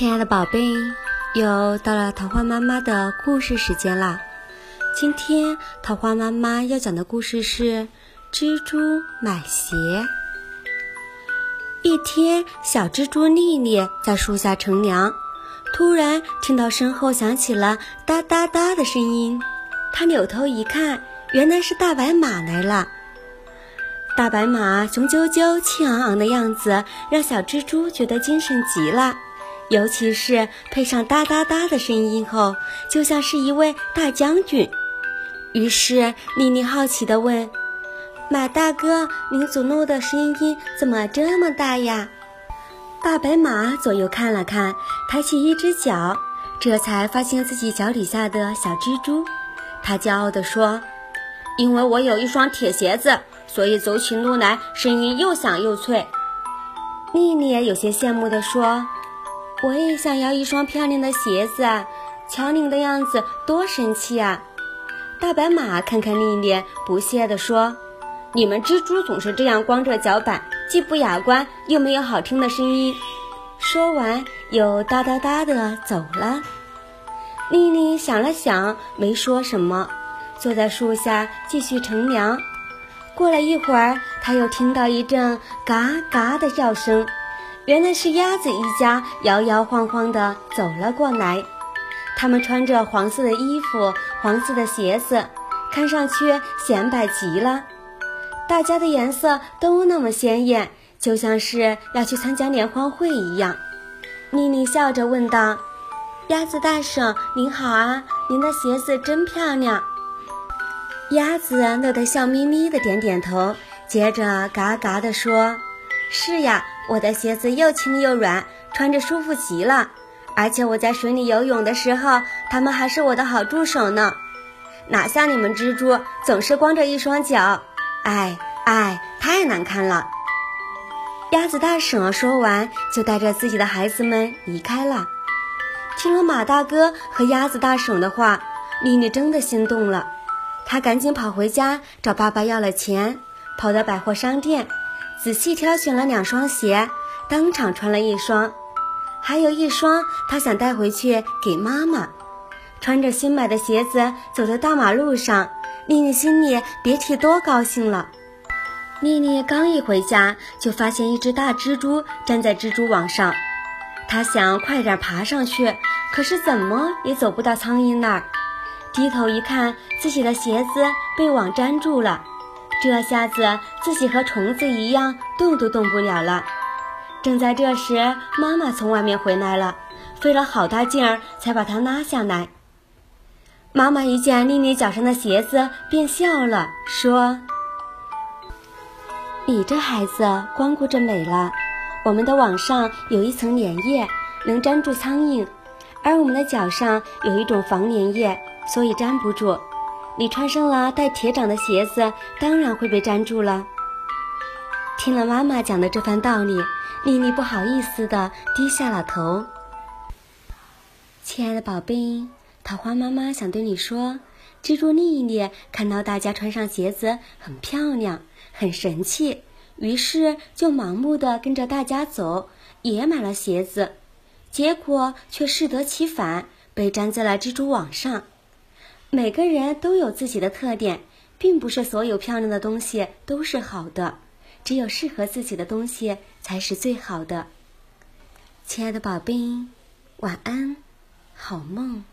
亲爱的宝贝，又到了桃花妈妈的故事时间啦！今天桃花妈妈要讲的故事是《蜘蛛买鞋》。一天，小蜘蛛丽丽在树下乘凉，突然听到身后响起了哒哒哒的声音。她扭头一看，原来是大白马来了。大白马雄赳赳、气昂昂的样子，让小蜘蛛觉得精神极了。尤其是配上哒哒哒的声音后，就像是一位大将军。于是丽丽好奇地问：“马大哥，您走路的声音怎么这么大呀？”大白马左右看了看，抬起一只脚，这才发现自己脚底下的小蜘蛛。他骄傲地说：“因为我有一双铁鞋子，所以走起路来声音又响又脆。”丽丽有些羡慕地说。我也想要一双漂亮的鞋子啊，瞧您的样子多神气啊！大白马看看丽丽，不屑地说：“你们蜘蛛总是这样光着脚板，既不雅观，又没有好听的声音。”说完，又哒哒哒地走了。丽丽想了想，没说什么，坐在树下继续乘凉。过了一会儿，她又听到一阵嘎嘎的叫声。原来是鸭子一家摇摇晃晃地走了过来，他们穿着黄色的衣服、黄色的鞋子，看上去显摆极了。大家的颜色都那么鲜艳，就像是要去参加联欢会一样。妮妮笑着问道：“鸭子大婶您好啊，您的鞋子真漂亮。”鸭子乐得笑眯眯的点点头，接着嘎嘎地说：“是呀。”我的鞋子又轻又软，穿着舒服极了。而且我在水里游泳的时候，它们还是我的好助手呢。哪像你们蜘蛛，总是光着一双脚，哎哎，太难看了。鸭子大婶说完，就带着自己的孩子们离开了。听了马大哥和鸭子大婶的话，丽丽真的心动了。她赶紧跑回家找爸爸要了钱，跑到百货商店。仔细挑选了两双鞋，当场穿了一双，还有一双他想带回去给妈妈。穿着新买的鞋子走在大马路上，丽丽心里别提多高兴了。丽丽刚一回家，就发现一只大蜘蛛粘在蜘蛛网上，她想快点爬上去，可是怎么也走不到苍蝇那儿。低头一看，自己的鞋子被网粘住了。这下子自己和虫子一样动都动不了了。正在这时，妈妈从外面回来了，费了好大劲儿才把它拉下来。妈妈一见丽丽脚上的鞋子，便笑了，说：“你这孩子光顾着美了。我们的网上有一层粘液，能粘住苍蝇，而我们的脚上有一种防粘液，所以粘不住。”你穿上了带铁掌的鞋子，当然会被粘住了。听了妈妈讲的这番道理，丽丽不好意思的低下了头。亲爱的宝贝，桃花妈妈想对你说，蜘蛛丽丽看到大家穿上鞋子很漂亮、很神气，于是就盲目的跟着大家走，也买了鞋子，结果却适得其反，被粘在了蜘蛛网上。每个人都有自己的特点，并不是所有漂亮的东西都是好的，只有适合自己的东西才是最好的。亲爱的宝贝，晚安，好梦。